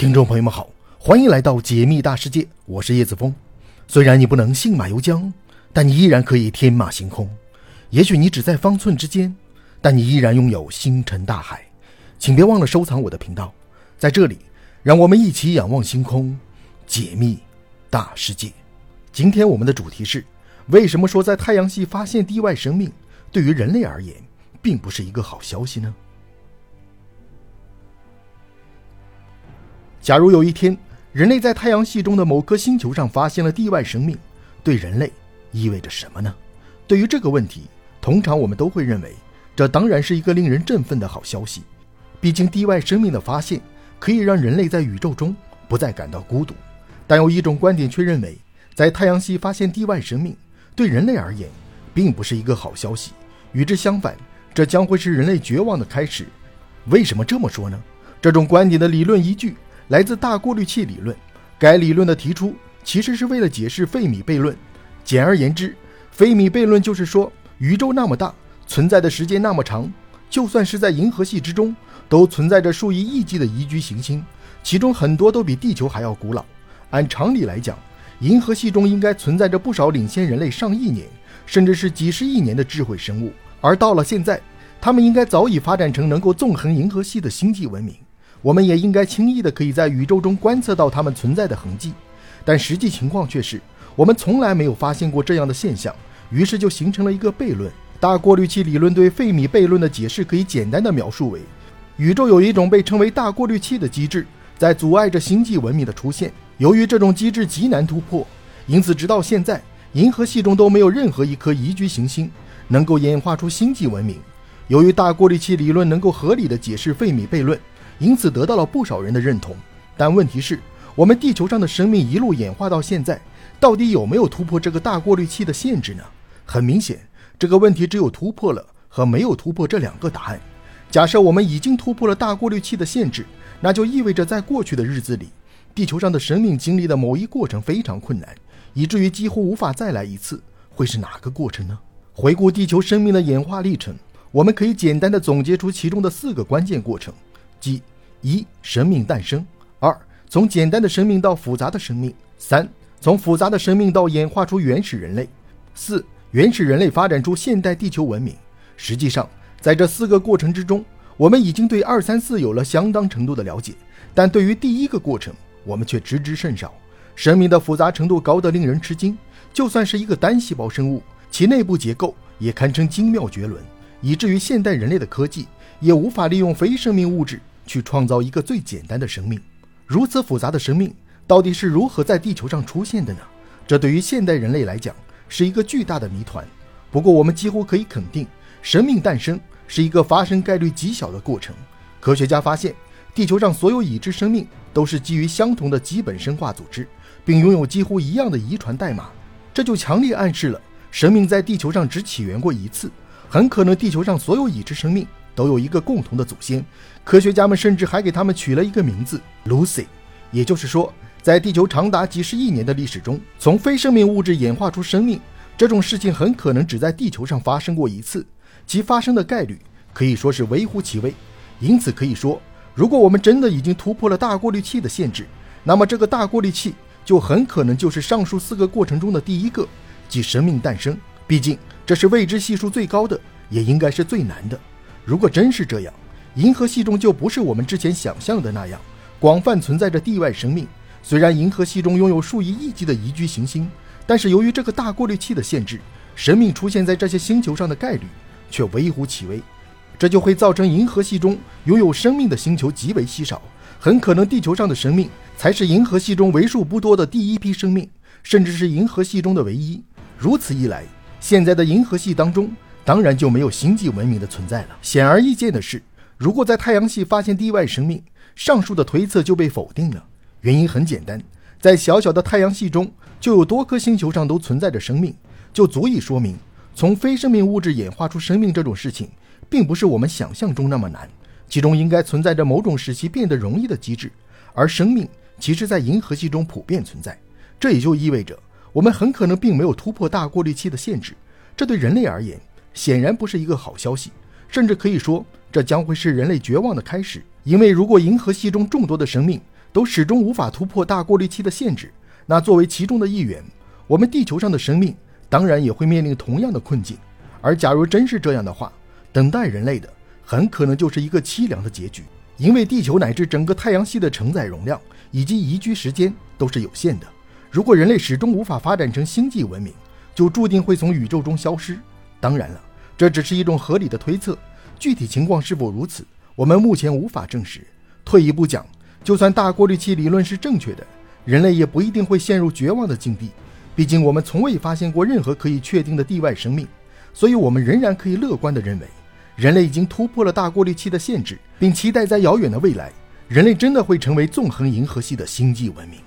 听众朋友们好，欢迎来到解密大世界，我是叶子峰。虽然你不能信马由缰，但你依然可以天马行空。也许你只在方寸之间，但你依然拥有星辰大海。请别忘了收藏我的频道，在这里，让我们一起仰望星空，解密大世界。今天我们的主题是：为什么说在太阳系发现地外生命，对于人类而言，并不是一个好消息呢？假如有一天，人类在太阳系中的某颗星球上发现了地外生命，对人类意味着什么呢？对于这个问题，通常我们都会认为，这当然是一个令人振奋的好消息。毕竟，地外生命的发现可以让人类在宇宙中不再感到孤独。但有一种观点却认为，在太阳系发现地外生命，对人类而言，并不是一个好消息。与之相反，这将会是人类绝望的开始。为什么这么说呢？这种观点的理论依据。来自大过滤器理论，该理论的提出其实是为了解释费米悖论。简而言之，费米悖论就是说，宇宙那么大，存在的时间那么长，就算是在银河系之中，都存在着数以亿计的宜居行星，其中很多都比地球还要古老。按常理来讲，银河系中应该存在着不少领先人类上亿年，甚至是几十亿年的智慧生物，而到了现在，他们应该早已发展成能够纵横银河系的星际文明。我们也应该轻易的可以在宇宙中观测到它们存在的痕迹，但实际情况却是，我们从来没有发现过这样的现象。于是就形成了一个悖论。大过滤器理论对费米悖论的解释可以简单的描述为：宇宙有一种被称为大过滤器的机制，在阻碍着星际文明的出现。由于这种机制极难突破，因此直到现在，银河系中都没有任何一颗宜居行星能够演化出星际文明。由于大过滤器理论能够合理的解释费米悖论。因此得到了不少人的认同，但问题是，我们地球上的生命一路演化到现在，到底有没有突破这个大过滤器的限制呢？很明显，这个问题只有突破了和没有突破这两个答案。假设我们已经突破了大过滤器的限制，那就意味着在过去的日子里，地球上的生命经历的某一过程非常困难，以至于几乎无法再来一次。会是哪个过程呢？回顾地球生命的演化历程，我们可以简单的总结出其中的四个关键过程。即一生命诞生，二从简单的生命到复杂的生命，三从复杂的生命到演化出原始人类，四原始人类发展出现代地球文明。实际上，在这四个过程之中，我们已经对二三四有了相当程度的了解，但对于第一个过程，我们却知之甚少。生命的复杂程度高得令人吃惊，就算是一个单细胞生物，其内部结构也堪称精妙绝伦，以至于现代人类的科技也无法利用非生命物质。去创造一个最简单的生命，如此复杂的生命到底是如何在地球上出现的呢？这对于现代人类来讲是一个巨大的谜团。不过，我们几乎可以肯定，生命诞生是一个发生概率极小的过程。科学家发现，地球上所有已知生命都是基于相同的基本生化组织，并拥有几乎一样的遗传代码，这就强烈暗示了生命在地球上只起源过一次。很可能，地球上所有已知生命。都有一个共同的祖先，科学家们甚至还给他们取了一个名字 Lucy。也就是说，在地球长达几十亿年的历史中，从非生命物质演化出生命这种事情很可能只在地球上发生过一次，其发生的概率可以说是微乎其微。因此可以说，如果我们真的已经突破了大过滤器的限制，那么这个大过滤器就很可能就是上述四个过程中的第一个，即生命诞生。毕竟这是未知系数最高的，也应该是最难的。如果真是这样，银河系中就不是我们之前想象的那样广泛存在着地外生命。虽然银河系中拥有数以亿计的宜居行星，但是由于这个大过滤器的限制，生命出现在这些星球上的概率却微乎其微。这就会造成银河系中拥有生命的星球极为稀少，很可能地球上的生命才是银河系中为数不多的第一批生命，甚至是银河系中的唯一。如此一来，现在的银河系当中。当然就没有星际文明的存在了。显而易见的是，如果在太阳系发现地外生命，上述的推测就被否定了。原因很简单，在小小的太阳系中就有多颗星球上都存在着生命，就足以说明从非生命物质演化出生命这种事情，并不是我们想象中那么难。其中应该存在着某种使其变得容易的机制，而生命其实在银河系中普遍存在。这也就意味着，我们很可能并没有突破大过滤器的限制。这对人类而言。显然不是一个好消息，甚至可以说，这将会是人类绝望的开始。因为如果银河系中众多的生命都始终无法突破大过滤器的限制，那作为其中的一员，我们地球上的生命当然也会面临同样的困境。而假如真是这样的话，等待人类的很可能就是一个凄凉的结局，因为地球乃至整个太阳系的承载容量以及宜居时间都是有限的。如果人类始终无法发展成星际文明，就注定会从宇宙中消失。当然了，这只是一种合理的推测，具体情况是否如此，我们目前无法证实。退一步讲，就算大过滤器理论是正确的，人类也不一定会陷入绝望的境地。毕竟我们从未发现过任何可以确定的地外生命，所以我们仍然可以乐观地认为，人类已经突破了大过滤器的限制，并期待在遥远的未来，人类真的会成为纵横银河系的星际文明。